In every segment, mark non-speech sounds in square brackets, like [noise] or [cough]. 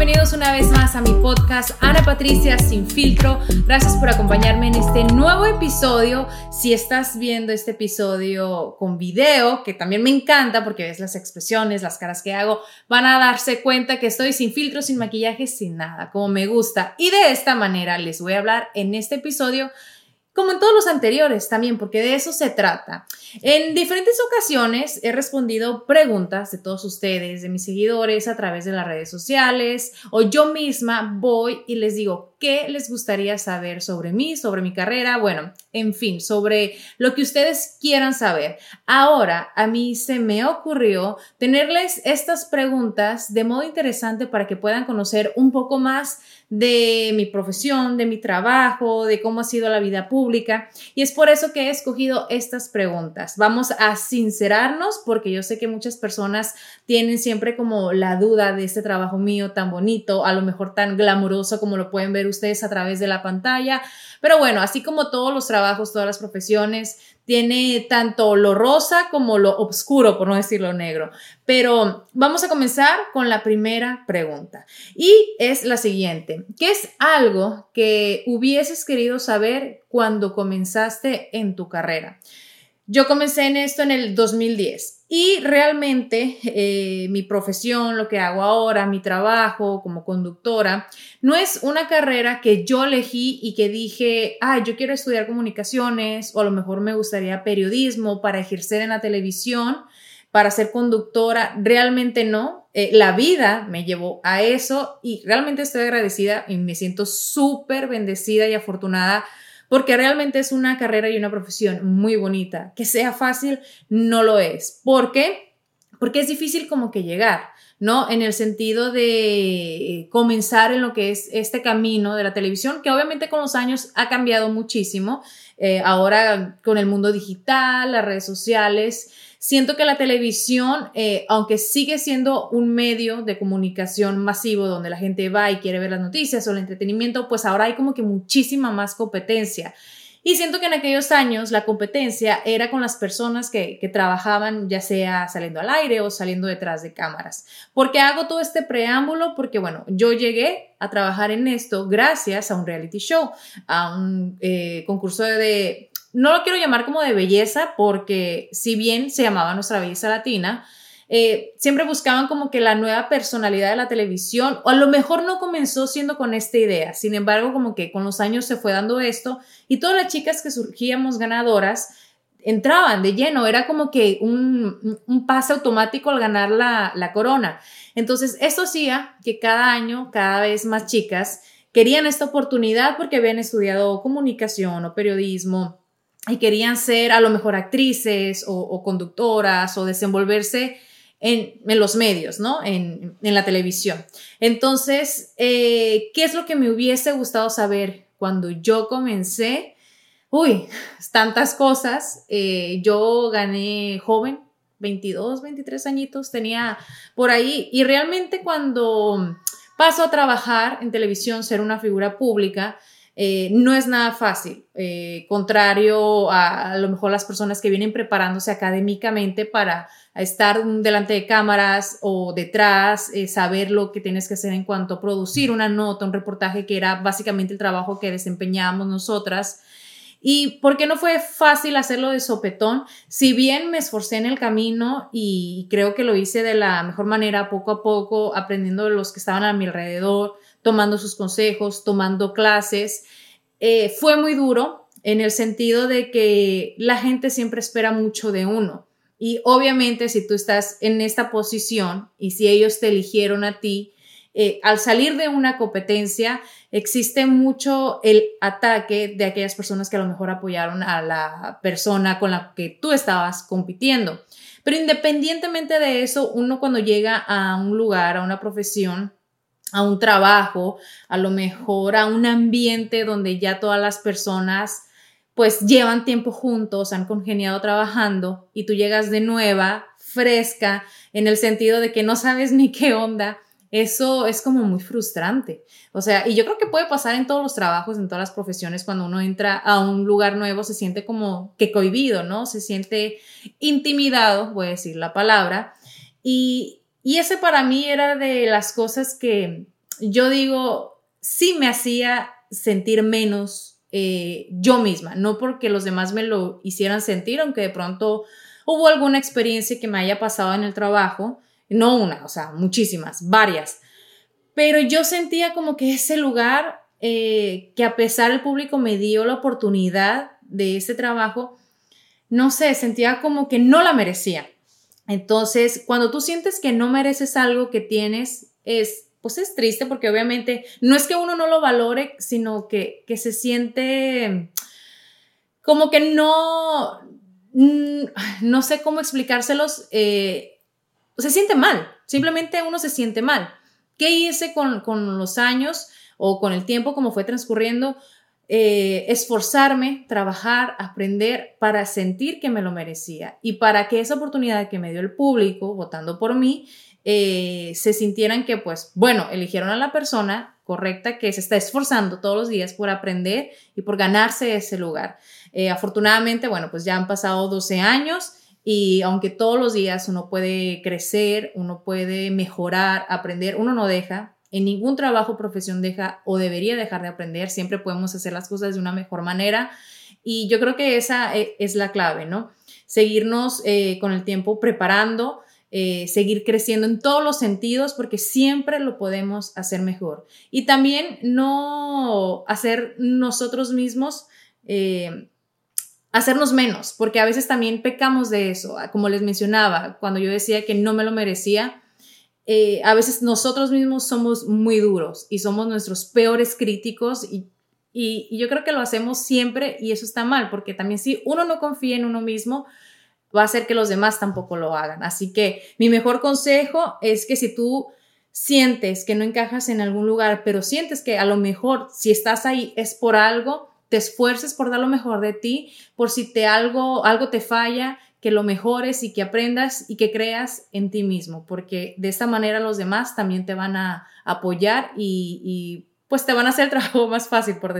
Bienvenidos una vez más a mi podcast Ana Patricia Sin Filtro. Gracias por acompañarme en este nuevo episodio. Si estás viendo este episodio con video, que también me encanta porque ves las expresiones, las caras que hago, van a darse cuenta que estoy sin filtro, sin maquillaje, sin nada, como me gusta. Y de esta manera les voy a hablar en este episodio como en todos los anteriores también, porque de eso se trata. En diferentes ocasiones he respondido preguntas de todos ustedes, de mis seguidores, a través de las redes sociales, o yo misma voy y les digo, ¿qué les gustaría saber sobre mí, sobre mi carrera? Bueno, en fin, sobre lo que ustedes quieran saber. Ahora, a mí se me ocurrió tenerles estas preguntas de modo interesante para que puedan conocer un poco más de mi profesión, de mi trabajo, de cómo ha sido la vida pública. Y es por eso que he escogido estas preguntas. Vamos a sincerarnos porque yo sé que muchas personas tienen siempre como la duda de este trabajo mío tan bonito, a lo mejor tan glamuroso como lo pueden ver ustedes a través de la pantalla. Pero bueno, así como todos los trabajos, todas las profesiones, tiene tanto lo rosa como lo oscuro, por no decirlo negro. Pero vamos a comenzar con la primera pregunta y es la siguiente. ¿Qué es algo que hubieses querido saber cuando comenzaste en tu carrera? Yo comencé en esto en el 2010 y realmente eh, mi profesión, lo que hago ahora, mi trabajo como conductora, no es una carrera que yo elegí y que dije, ah, yo quiero estudiar comunicaciones o a lo mejor me gustaría periodismo para ejercer en la televisión, para ser conductora. Realmente no. Eh, la vida me llevó a eso y realmente estoy agradecida y me siento súper bendecida y afortunada porque realmente es una carrera y una profesión muy bonita. Que sea fácil, no lo es. ¿Por qué? Porque es difícil como que llegar, ¿no? En el sentido de eh, comenzar en lo que es este camino de la televisión, que obviamente con los años ha cambiado muchísimo. Eh, ahora con el mundo digital, las redes sociales, Siento que la televisión, eh, aunque sigue siendo un medio de comunicación masivo donde la gente va y quiere ver las noticias o el entretenimiento, pues ahora hay como que muchísima más competencia. Y siento que en aquellos años la competencia era con las personas que, que, trabajaban ya sea saliendo al aire o saliendo detrás de cámaras. ¿Por qué hago todo este preámbulo? Porque bueno, yo llegué a trabajar en esto gracias a un reality show, a un eh, concurso de, no lo quiero llamar como de belleza, porque si bien se llamaba nuestra belleza latina, eh, siempre buscaban como que la nueva personalidad de la televisión, o a lo mejor no comenzó siendo con esta idea, sin embargo, como que con los años se fue dando esto, y todas las chicas que surgíamos ganadoras entraban de lleno, era como que un, un pase automático al ganar la, la corona. Entonces, esto hacía que cada año, cada vez más chicas querían esta oportunidad porque habían estudiado comunicación o periodismo y querían ser a lo mejor actrices o, conductoras o desenvolverse en, los medios, ¿no? En, la televisión. Entonces, eh, ¿qué es lo que me hubiese gustado saber cuando yo comencé? Uy, [laughs] tantas cosas. Eh, yo gané joven, 22, 23 añitos, tenía por ahí, y realmente cuando paso a trabajar en televisión, ser una figura pública, eh, no es nada fácil, eh, contrario a, lo mejor las personas que vienen preparándose académicamente para estar delante de cámaras o detrás, eh, saber lo que tienes que hacer en cuanto a producir una nota, un reportaje que era básicamente el trabajo que desempeñábamos nosotras. ¿Y por qué no fue fácil hacerlo de sopetón? Si bien me esforcé en el camino y creo que lo hice de la mejor manera, poco a poco, aprendiendo de los que estaban a mi alrededor, tomando sus consejos, tomando clases, eh, fue muy duro en el sentido de que la gente siempre espera mucho de uno. Y obviamente si tú estás en esta posición y si ellos te eligieron a ti, eh, al salir de una competencia, existe mucho el ataque de aquellas personas que a lo mejor apoyaron a la persona con la que tú estabas compitiendo. Pero independientemente de eso, uno cuando llega a un lugar, a una profesión, a un trabajo, a lo mejor a un ambiente donde ya todas las personas pues llevan tiempo juntos, han congeniado trabajando y tú llegas de nueva, fresca, en el sentido de que no sabes ni qué onda, eso es como muy frustrante. O sea, y yo creo que puede pasar en todos los trabajos, en todas las profesiones, cuando uno entra a un lugar nuevo, se siente como que cohibido, ¿no? Se siente intimidado, voy a decir la palabra. Y, y ese para mí era de las cosas que yo digo, sí me hacía sentir menos eh, yo misma, no porque los demás me lo hicieran sentir, aunque de pronto hubo alguna experiencia que me haya pasado en el trabajo, no una, o sea, muchísimas, varias. Pero yo sentía como que ese lugar, eh, que a pesar el público me dio la oportunidad de ese trabajo, no sé, sentía como que no la merecía. Entonces, cuando tú sientes que no mereces algo que tienes, es, pues es triste porque obviamente no es que uno no lo valore, sino que, se siente como que no, mm, no sé cómo explicárselos. Eh, se siente mal, simplemente uno se siente mal. ¿Qué hice con, los años o con el tiempo como fue transcurriendo? Eh, esforzarme, trabajar, aprender para sentir que me lo merecía y para que esa oportunidad que me dio el público votando por mí eh, se sintieran que pues bueno, eligieron a la persona correcta que se está esforzando todos los días por aprender y por ganarse ese lugar. Eh, afortunadamente, bueno, pues ya han pasado 12 años y aunque todos los días uno puede crecer, uno puede mejorar, aprender, uno no deja, en ningún trabajo profesión deja o debería dejar de aprender, siempre podemos hacer las cosas de una mejor manera. Y yo creo que esa eh, es la clave, ¿no? Seguirnos eh, con el tiempo preparando, eh, seguir creciendo en todos los sentidos porque siempre lo podemos hacer mejor. Y también no hacer nosotros mismos hacernos menos, porque a veces también pecamos de eso, ah, como les mencionaba, cuando yo decía que no me lo merecía, eh, a veces nosotros mismos somos muy duros y somos nuestros peores críticos y, y, yo creo que lo hacemos siempre y eso está mal, porque también si uno no confía en uno mismo, va a hacer que los demás tampoco lo hagan. Así que mi mejor consejo es que si tú sientes que no encajas en algún lugar, pero sientes que a lo mejor si estás ahí es por algo, te esfuerces por dar lo mejor de ti, por si te algo, algo te falla, que lo mejores y que aprendas y que creas en ti mismo, porque de esta manera los demás también te van a apoyar y, y pues te van a hacer el trabajo [laughs] más fácil por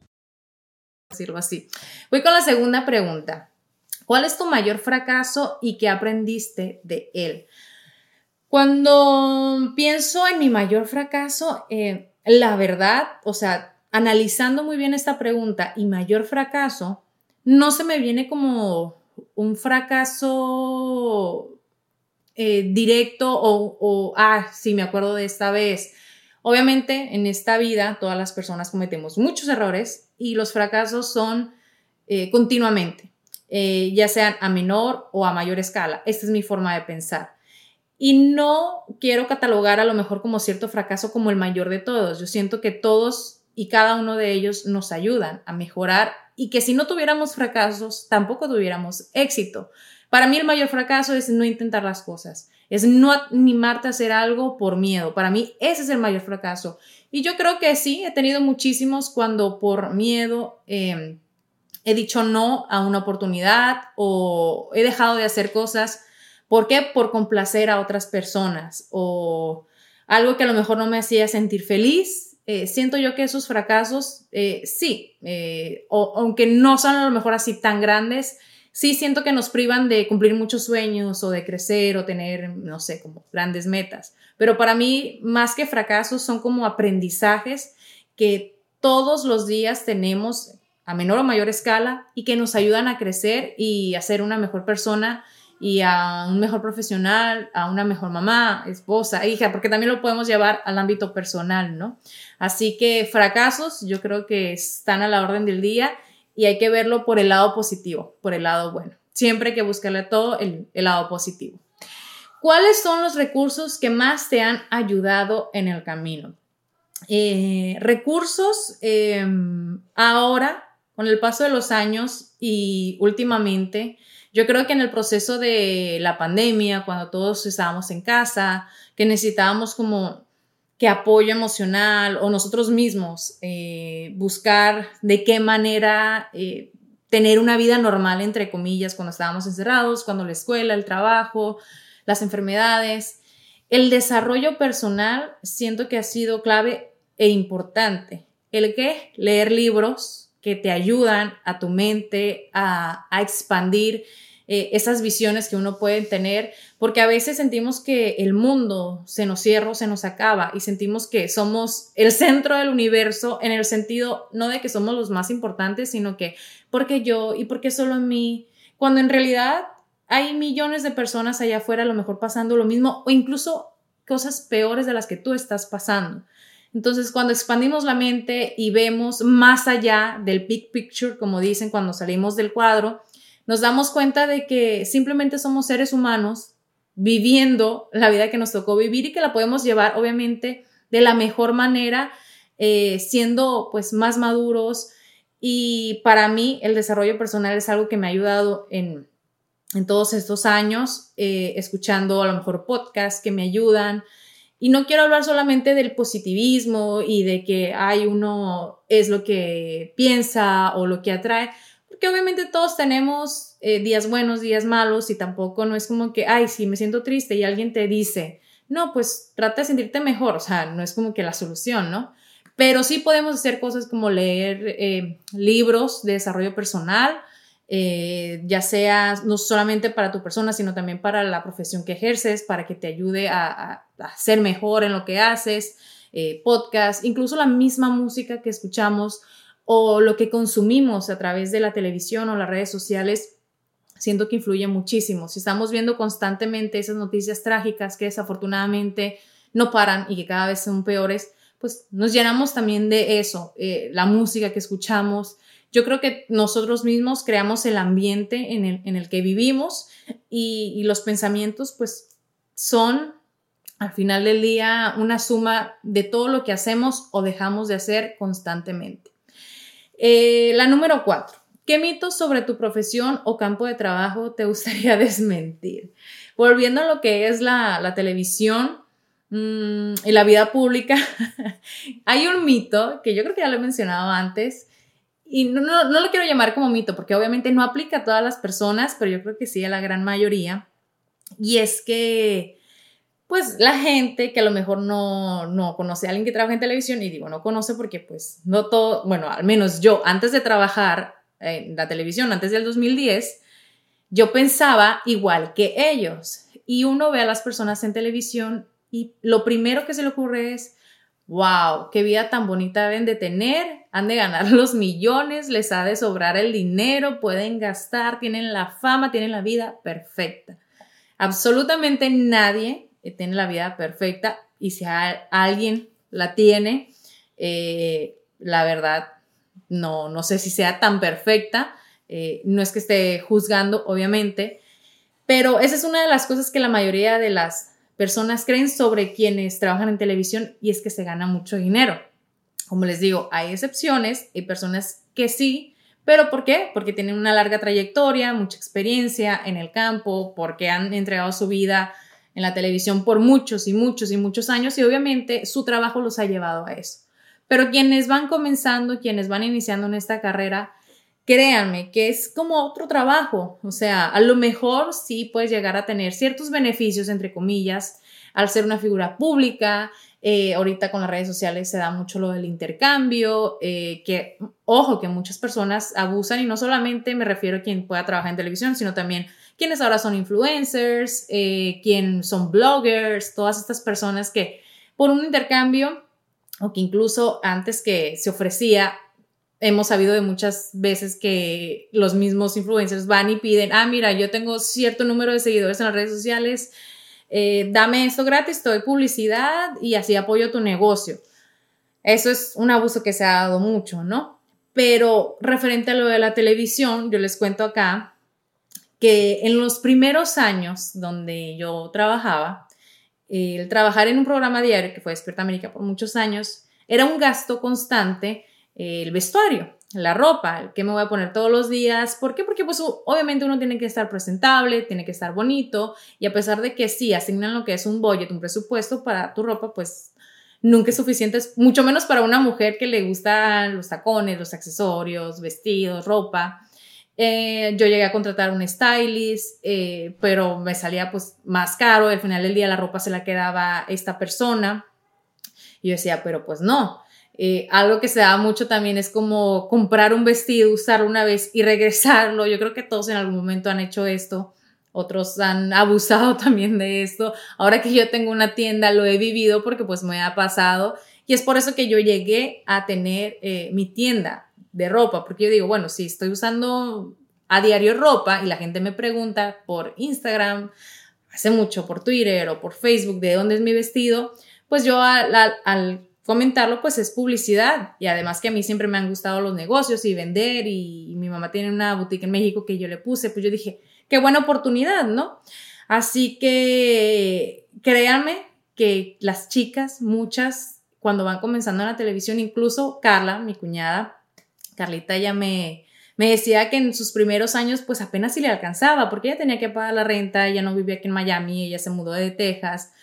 Decirlo así. Voy con la segunda pregunta. ¿Cuál es tu mayor fracaso y qué aprendiste de él? Cuando pienso en mi mayor fracaso, eh, la verdad, o sea, analizando muy bien esta pregunta y mayor fracaso, no se me viene como un fracaso eh, directo o, o, ah, sí, me acuerdo de esta vez Obviamente en esta vida todas las personas cometemos muchos errores y los fracasos son eh, continuamente, eh, ya sean a menor o a mayor escala. Esta es mi forma de pensar. Y no quiero catalogar a lo mejor como cierto fracaso como el mayor de todos. Yo siento que todos y cada uno de ellos nos ayudan a mejorar y que si no tuviéramos fracasos, tampoco tuviéramos éxito. Para mí el mayor fracaso es no intentar las cosas, es no animarte a hacer algo por miedo. Para mí ese es el mayor fracaso. Y yo creo que sí, he tenido muchísimos cuando por miedo em, he dicho no a una oportunidad o he dejado de hacer cosas ¿Por qué? Por complacer a otras personas o algo que a lo mejor no me hacía sentir feliz. Eh, siento yo que esos fracasos, eh, sí, eh, aunque no son a lo mejor así tan grandes, sí siento que nos privan de cumplir muchos sueños o de crecer o tener, no sé, como grandes metas. Pero para mí, más que fracasos, son como aprendizajes que todos los días tenemos a menor o mayor escala y que nos ayudan a crecer y a ser una mejor persona y a un mejor profesional, a una mejor mamá, esposa, hija, porque también lo podemos llevar al ámbito personal, ¿no? Así que fracasos yo creo que están a la orden del día y hay que verlo por el lado positivo, por el lado bueno. Siempre hay que buscarle todo el, lado positivo. ¿Cuáles son los recursos que más te han ayudado en el camino? Eh, recursos em, ahora, con el paso de los años y últimamente, yo creo que en el proceso de la pandemia, cuando todos estábamos en casa, que necesitábamos como que apoyo emocional o nosotros mismos eh, buscar de qué manera eh, tener una vida normal, entre comillas, cuando estábamos encerrados, cuando la escuela, el trabajo, las enfermedades. El desarrollo personal siento que ha sido clave e importante. El que leer libros, que te ayudan a tu mente a, expandir eh, esas visiones que uno puede tener, porque a veces sentimos que el mundo se nos cierra se nos acaba y sentimos que somos el centro del universo en el sentido no de que somos los más importantes, sino que porque yo y porque solo a mí, cuando en realidad hay millones de personas allá afuera a lo mejor pasando lo mismo o incluso cosas peores de las que tú estás pasando. Entonces, cuando expandimos la mente y vemos más allá del big picture, como dicen cuando salimos del cuadro, nos damos cuenta de que simplemente somos seres humanos viviendo la vida que nos tocó vivir y que la podemos llevar, obviamente, de la mejor manera, eh, siendo pues más maduros. Y para mí el desarrollo personal es algo que me ha ayudado en, todos estos años, eh, escuchando a lo mejor podcasts que me ayudan, y no quiero hablar solamente del positivismo y de que hay uno es lo que piensa o lo que atrae, porque obviamente todos tenemos eh, días buenos, días malos y tampoco no es como que, ay, sí, me siento triste y alguien te dice, no, pues trata de sentirte mejor, o sea, no es como que la solución, ¿no? Pero sí podemos hacer cosas como leer eh, libros de desarrollo personal, eh, ya sea no solamente para tu persona, sino también para la profesión que ejerces, para que te ayude a, ser mejor en lo que haces, eh, podcast, incluso la misma música que escuchamos o lo que consumimos a través de la televisión o las redes sociales, siento que influye muchísimo. Si estamos viendo constantemente esas noticias trágicas que desafortunadamente no paran y que cada vez son peores, pues nos llenamos también de eso, eh, la música que escuchamos, yo creo que nosotros mismos creamos el ambiente en el, que vivimos y, los pensamientos pues son al final del día una suma de todo lo que hacemos o dejamos de hacer constantemente. Eh, la número cuatro. ¿Qué mitos sobre tu profesión o campo de trabajo te gustaría [laughs] desmentir? Volviendo a lo que es la, televisión mm, y la vida pública, [laughs] hay un mito que yo creo que ya lo he mencionado antes, y no, no, no, lo quiero llamar como mito, porque obviamente no aplica a todas las personas, pero yo creo que sí a la gran mayoría. Y es que, pues, la gente que a lo mejor no, no conoce a alguien que trabaja en televisión, y digo, no conoce porque, pues, no todo, bueno, al menos yo, antes de trabajar en la televisión, antes del 2010, yo pensaba igual que ellos. Y uno ve a las personas en televisión y lo primero que se le ocurre es, wow, qué vida tan bonita deben de tener, han de ganar [laughs] los millones, les ha de sobrar el dinero, pueden gastar, tienen la fama, tienen la vida perfecta. Absolutamente nadie tiene la vida perfecta y si alguien la tiene, eh, la verdad, no, no sé si sea tan perfecta, eh, no es que esté juzgando, obviamente, pero esa es una de las cosas que la mayoría de las personas creen sobre quienes trabajan en televisión y es que se gana mucho dinero. Como les digo, hay excepciones, hay personas que sí, pero ¿por qué? Porque tienen una larga trayectoria, mucha experiencia en el campo, porque han entregado su vida en la televisión por muchos y muchos y muchos años y obviamente su trabajo los ha llevado a eso. Pero quienes van comenzando, quienes van iniciando en esta carrera, créanme que es como otro trabajo. O sea, a lo mejor sí puedes llegar a tener ciertos beneficios, entre comillas, al ser una figura pública. Eh, ahorita con las redes sociales se da mucho lo del intercambio, eh, que, ojo, que muchas personas abusan y no solamente me refiero a quien pueda trabajar en televisión, sino también quienes ahora son influencers, eh, quien son bloggers, todas estas personas que por un intercambio o que incluso antes que se ofrecía, hemos sabido de muchas veces que los mismos influencers van y piden, ah, mira, yo tengo cierto número de seguidores en las redes sociales, eh, dame esto gratis, te doy publicidad y así apoyo tu negocio. Eso es un abuso que se ha dado mucho, ¿no? Pero referente a lo de la televisión, yo les cuento acá que en los primeros años donde yo trabajaba, el trabajar en un programa diario, que fue Despierta América por muchos años, era un gasto constante el vestuario, la ropa, el que me voy a poner todos los días. ¿Por qué? Porque pues obviamente uno tiene que estar presentable, tiene que estar bonito y a pesar de que sí asignan lo que es un budget, un presupuesto para tu ropa, pues nunca es suficiente, mucho menos para una mujer que le gustan los tacones, los accesorios, vestidos, ropa. Eh, yo llegué a contratar un stylist, eh, pero me salía pues más caro. Al final del día la ropa se la quedaba esta persona. Y yo decía, pero pues no. Eh, algo que se da mucho también es como comprar un vestido, usarlo una vez y regresarlo. Yo creo que todos en algún momento han hecho esto. Otros han abusado [laughs] también de esto. Ahora que yo tengo una tienda, lo he vivido porque pues me ha pasado. Y es por eso que yo llegué a tener mi tienda de ropa, porque yo digo, bueno, si estoy usando a diario ropa y la gente me pregunta por Instagram, hace mucho por Twitter o por Facebook de dónde es mi vestido, pues yo al, comentarlo pues es publicidad y además que a mí siempre me han gustado los negocios y vender y, mi mamá tiene una boutique en México que yo le puse, pues yo dije, qué buena oportunidad, ¿no? Así que créanme que las chicas, muchas, cuando van comenzando en la televisión, incluso Carla, mi cuñada, Carlita ya me, me decía que en sus primeros años pues apenas si le alcanzaba porque ella tenía que pagar la renta, ella no vivía aquí en Miami, ella se mudó de Texas,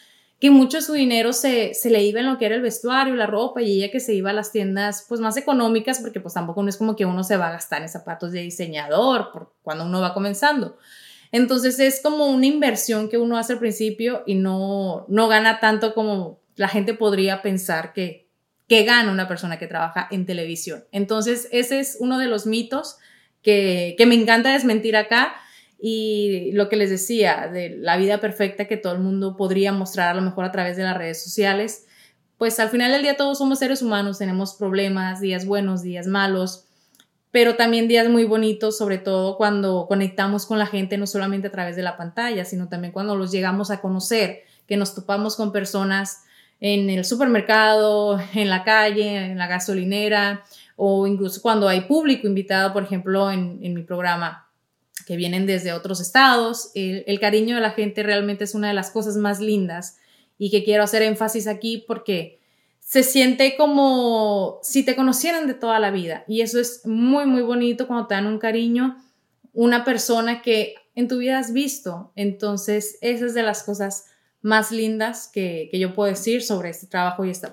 que mucho su dinero se, se, le iba en lo que era el vestuario, la ropa y ella que se iba a las tiendas pues más económicas porque pues tampoco no es como que uno se va a gastar en zapatos de diseñador por cuando uno va comenzando. Entonces es como una inversión que uno hace al principio y no, no gana tanto como la gente podría pensar que, que gana una persona que trabaja en televisión. Entonces, ese es uno de los mitos que, me encanta desmentir acá y lo que les decía de la vida perfecta que todo el mundo podría mostrar a lo mejor a través de las redes sociales. Pues al final del día todos somos seres humanos, tenemos problemas, días buenos, días malos, pero también días muy bonitos, sobre todo cuando conectamos con la gente, no solamente a través de la pantalla, sino también cuando los llegamos a conocer, que nos topamos con personas en el supermercado, en la calle, en la gasolinera o incluso cuando hay público invitado, por ejemplo, en, mi programa que vienen desde otros estados. El, cariño de la gente realmente es una de las cosas más lindas y que quiero hacer énfasis aquí porque se siente como si te conocieran de toda la vida y eso es muy, muy bonito cuando te dan un cariño, una persona que en tu vida has visto. Entonces, esa es de las cosas más lindas que, que, yo puedo decir sobre este trabajo y esta.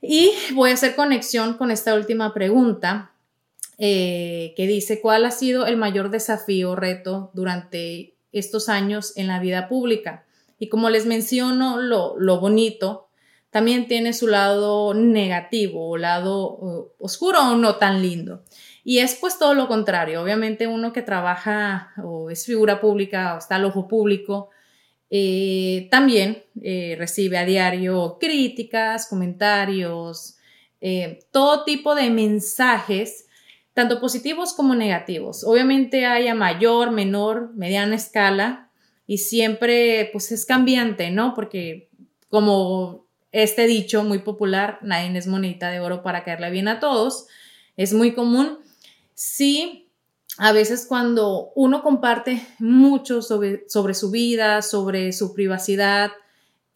Y voy a hacer conexión con esta última pregunta eh, que dice, ¿cuál ha sido el mayor desafío o reto durante estos años en la vida pública? Y como les menciono, lo, lo bonito también tiene su lado negativo o lado oscuro o no tan lindo. Y es pues todo lo contrario. Obviamente uno que trabaja o es figura pública o está al ojo público, eh, también eh, recibe a diario críticas, comentarios, eh, todo tipo de mensajes, tanto positivos como negativos. Obviamente hay a mayor, menor, mediana escala y siempre pues es cambiante, ¿no? Porque como este dicho muy popular, nadie es monedita de oro para caerle bien a todos, es muy común. Sí, a veces cuando uno comparte mucho sobre, sobre su vida, sobre su privacidad,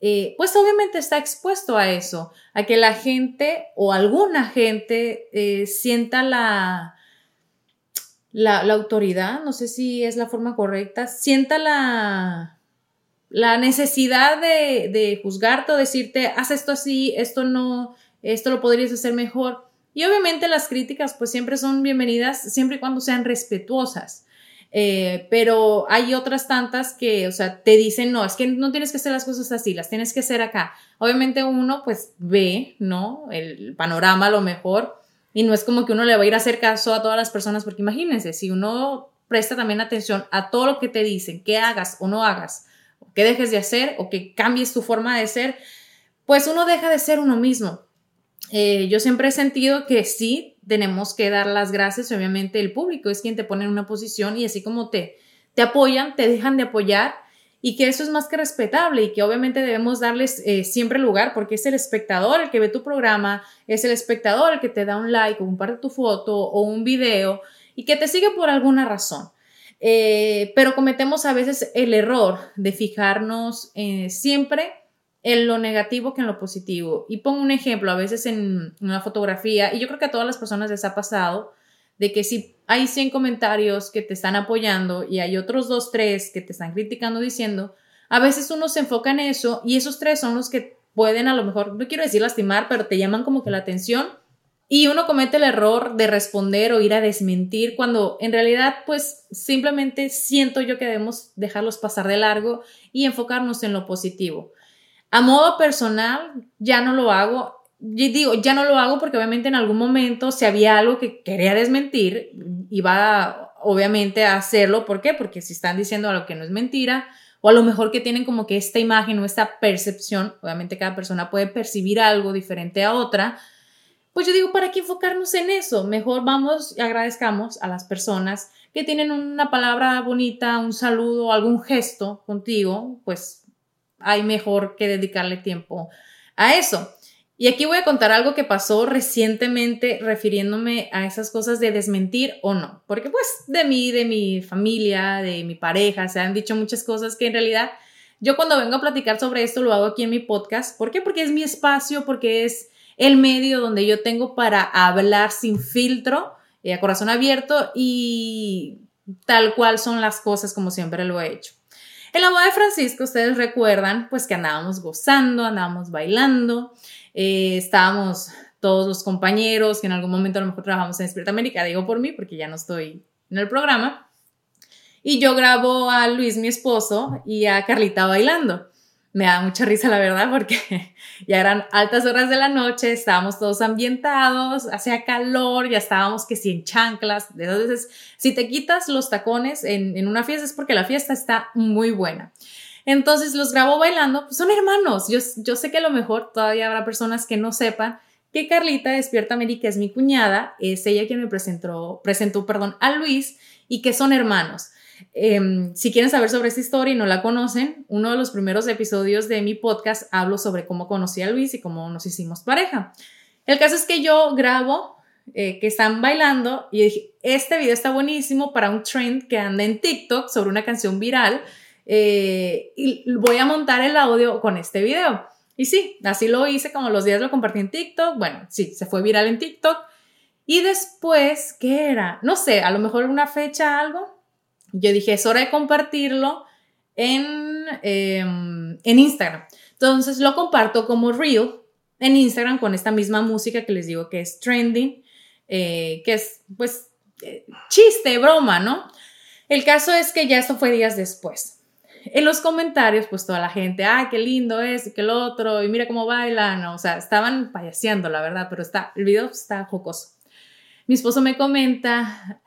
eh, pues obviamente está expuesto a eso, a que la gente o alguna gente eh, sienta la, la, autoridad, no sé si es la forma correcta, sienta la, la necesidad de, de juzgarte o decirte, haz esto así, esto no, esto lo podrías hacer mejor. Y obviamente las críticas pues siempre son bienvenidas siempre y cuando sean respetuosas. Eh, pero hay otras tantas que, o sea, te dicen, no, es que no tienes que hacer las cosas así, las tienes que hacer acá. Obviamente uno pues ve, ¿no? El panorama lo mejor y no es como que uno le va a ir a hacer caso a todas las personas porque imagínense, si uno presta también atención a todo lo que te dicen, que hagas o no hagas, que dejes de hacer o que cambies tu forma de ser, pues uno deja de ser uno mismo. Eh, yo siempre he sentido que sí tenemos que dar las gracias, obviamente el público es quien te pone en una posición y así como te, te apoyan, te dejan de apoyar y que eso es más que respetable y que obviamente debemos darles eh, siempre lugar porque es el espectador el que ve tu programa, es el espectador el que te da un like o comparte tu foto o un video y que te sigue por alguna razón. Eh, pero cometemos a veces el error de fijarnos siempre en lo negativo que en lo positivo. Y pongo un ejemplo, a veces en una fotografía, y yo creo que a todas las personas les ha pasado, de que si hay 100 comentarios que te están apoyando y hay otros 2, 3 que te están criticando diciendo, a veces uno se enfoca en eso y esos tres son los que pueden a lo mejor, no quiero decir lastimar, pero te llaman como que la atención y uno comete el error de responder o ir a desmentir cuando en realidad pues simplemente siento yo que debemos dejarlos pasar de largo y enfocarnos en lo positivo. A modo personal, ya no lo hago. Y digo, ya no lo hago porque obviamente en algún momento si había algo que quería desmentir, iba obviamente a hacerlo. ¿Por qué? Porque si están diciendo algo que no es mentira, o a lo mejor que tienen como que esta imagen o esta percepción, obviamente cada persona puede percibir algo diferente a otra, pues yo digo, ¿para qué enfocarnos en eso? Mejor vamos y agradezcamos a las personas que tienen una palabra bonita, un saludo, algún gesto contigo, pues hay mejor que dedicarle tiempo a eso. Y aquí voy a contar algo que pasó recientemente refiriéndome a esas cosas de desmentir o no, porque pues de mí, de mi familia, de mi pareja, se han dicho muchas cosas que en realidad yo cuando vengo a platicar sobre esto lo hago aquí en mi podcast. ¿Por qué? Porque es mi espacio, porque es el medio donde yo tengo para hablar sin filtro, eh, a corazón abierto y tal cual son las cosas como siempre lo he hecho. En la boda de Francisco, ustedes recuerdan, pues que andábamos gozando, andábamos bailando, eh, estábamos todos los compañeros que en algún momento a lo mejor trabajamos en Despierta América, digo por mí porque ya no estoy en el programa, y yo grabo a Luis, mi esposo, y a Carlita bailando me da mucha risa la verdad porque [laughs] ya eran altas horas de la noche, estábamos todos ambientados, hacía calor, ya estábamos que si en chanclas, entonces si te quitas los tacones en, en, una fiesta es porque la fiesta está muy buena. Entonces los grabo bailando, pues son hermanos, yo, yo sé que a lo mejor todavía habrá personas que no sepan que Carlita Despierta América es mi cuñada, es ella quien me presentó, presentó perdón, a Luis y que son hermanos. Em, si quieren saber sobre esta historia y no la conocen, uno de los primeros episodios de mi podcast hablo sobre cómo conocí a Luis y cómo nos hicimos pareja. El caso es que yo grabo eh, que están bailando y dije, este video está buenísimo para un trend que anda en TikTok sobre una canción viral eh, y voy a montar el audio con este video. Y sí, así lo hice, como los días lo compartí en TikTok. Bueno, sí, se fue viral en TikTok. Y después, ¿qué era? No sé, a lo mejor una fecha, algo. Yo dije, es hora de compartirlo en, em, en Instagram. Entonces lo comparto como Reel en Instagram con esta misma música que les digo que es trending, eh, que es pues eh, chiste, broma, ¿no? El caso es que ya esto fue días después. En los comentarios, pues toda la gente, ay, qué lindo es, y que el otro, y mira cómo bailan, o sea, estaban payaseando, la verdad, pero está, el video está jocoso. Mi esposo me comenta,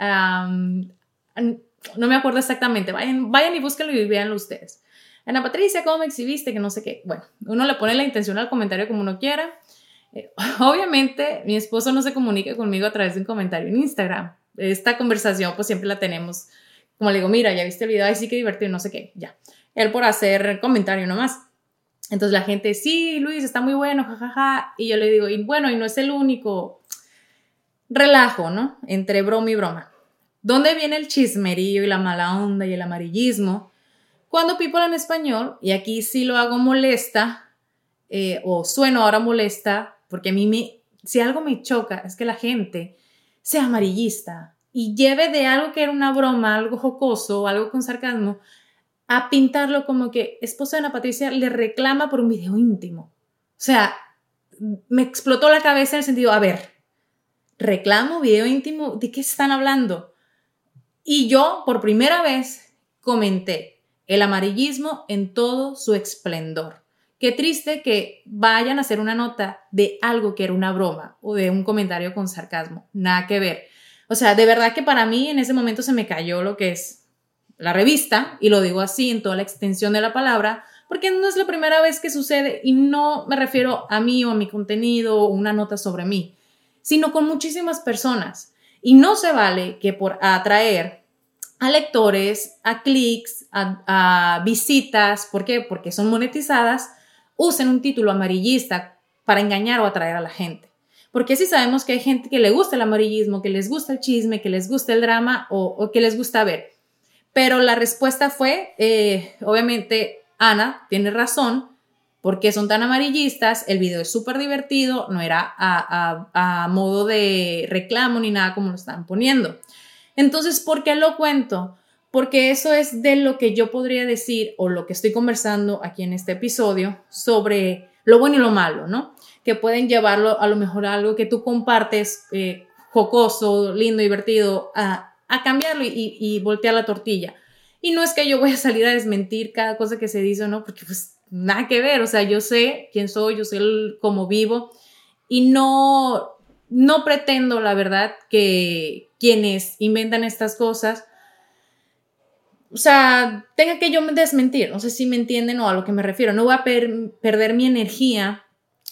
no me acuerdo exactamente, vayan, vayan y búsquenlo y véanlo ustedes. Ana Patricia, ¿cómo me exhibiste? Que no sé qué. Bueno, uno le pone la intención al comentario como uno quiera. Eh, [laughs] obviamente, mi esposo no se comunica conmigo a través de un comentario en Instagram. Esta conversación, pues siempre la tenemos. Como le digo, mira, ya viste el video, ay, sí que divertido, no sé qué, ya. Él por hacer comentario nomás. Entonces la gente, sí, Luis, está muy bueno, jajaja. Y yo le digo, y bueno, y no es el único relajo, ¿no? Entre broma y broma. ¿Dónde viene el chismerío y la mala onda y el amarillismo? Cuando people en español, y aquí sí lo hago molesta, eh, o sueno ahora molesta, porque a mí me, si algo me choca es que la gente sea amarillista y lleve de algo que era una broma, algo jocoso, algo con sarcasmo, a pintarlo como que esposa de Ana Patricia le reclama por un video íntimo. O sea, me explotó la cabeza en el sentido, a ver, reclamo, video íntimo, ¿de qué están hablando? Y yo, por primera vez, comenté el amarillismo en todo su esplendor. Qué triste que vayan a hacer una nota de algo que era una broma o de un comentario con sarcasmo. Nada que ver. O sea, de verdad que para mí en ese momento se me cayó lo que es la revista, y lo digo así en toda la extensión de la palabra, porque no es la primera vez que sucede y no me refiero a mí o a mi contenido o una nota sobre mí, sino con muchísimas personas. Y no se vale que por atraer a lectores, a clics, a, visitas, ¿por qué? Porque son monetizadas, usen un título amarillista para engañar o atraer a la gente. Porque si sabemos que hay gente que le gusta el amarillismo, que les gusta el chisme, que les gusta el drama o que les gusta ver. Pero la respuesta fue, eh, obviamente, Ana tiene razón, porque son tan amarillistas, el video es súper divertido, no era a, modo de reclamo ni nada como lo están poniendo. Entonces, ¿por qué lo cuento? Porque eso es de lo que yo podría decir o lo que estoy conversando aquí en este episodio sobre lo bueno y lo malo, ¿no? Que pueden llevarlo a lo mejor a algo que tú compartes eh, jocoso, lindo, divertido, a, cambiarlo y, voltear la tortilla. Y no es que yo voy a salir a desmentir cada cosa que se dice no, porque pues nada que ver, o sea, yo sé quién soy, yo sé cómo vivo y no, no pretendo, la verdad, que quienes inventan estas cosas, o sea, tenga que yo desmentir, no sé si me entienden o a lo que me refiero, no voy a perder mi energía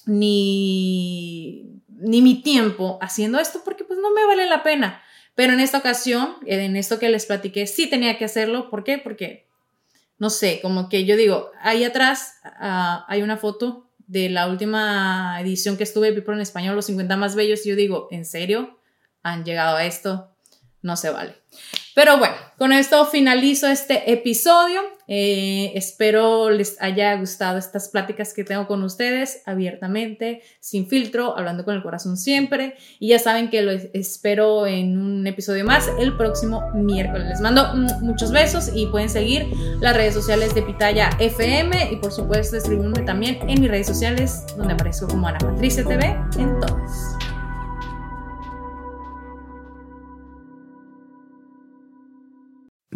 ni, ni mi tiempo haciendo esto porque pues no me vale la pena. Pero en esta ocasión, en esto que les platiqué, sí tenía que hacerlo. ¿Por qué? Porque, no sé, como que yo digo, ahí atrás ah, hay una foto de la última edición que estuve de People en Español, los 50 más bellos, y yo digo, ¿en serio? ¿Han llegado a esto? No se vale. Pero bueno, con esto finalizo este episodio. Eh, espero les haya gustado estas pláticas que tengo con ustedes abiertamente, sin filtro, hablando con el corazón siempre. Y ya saben que lo espero en un episodio más el próximo miércoles. Les mando muchos besos y pueden seguir las redes sociales de Pitaya FM y por supuesto escribirme también en mis redes sociales donde aparezco como Ana Patricia TV en todas.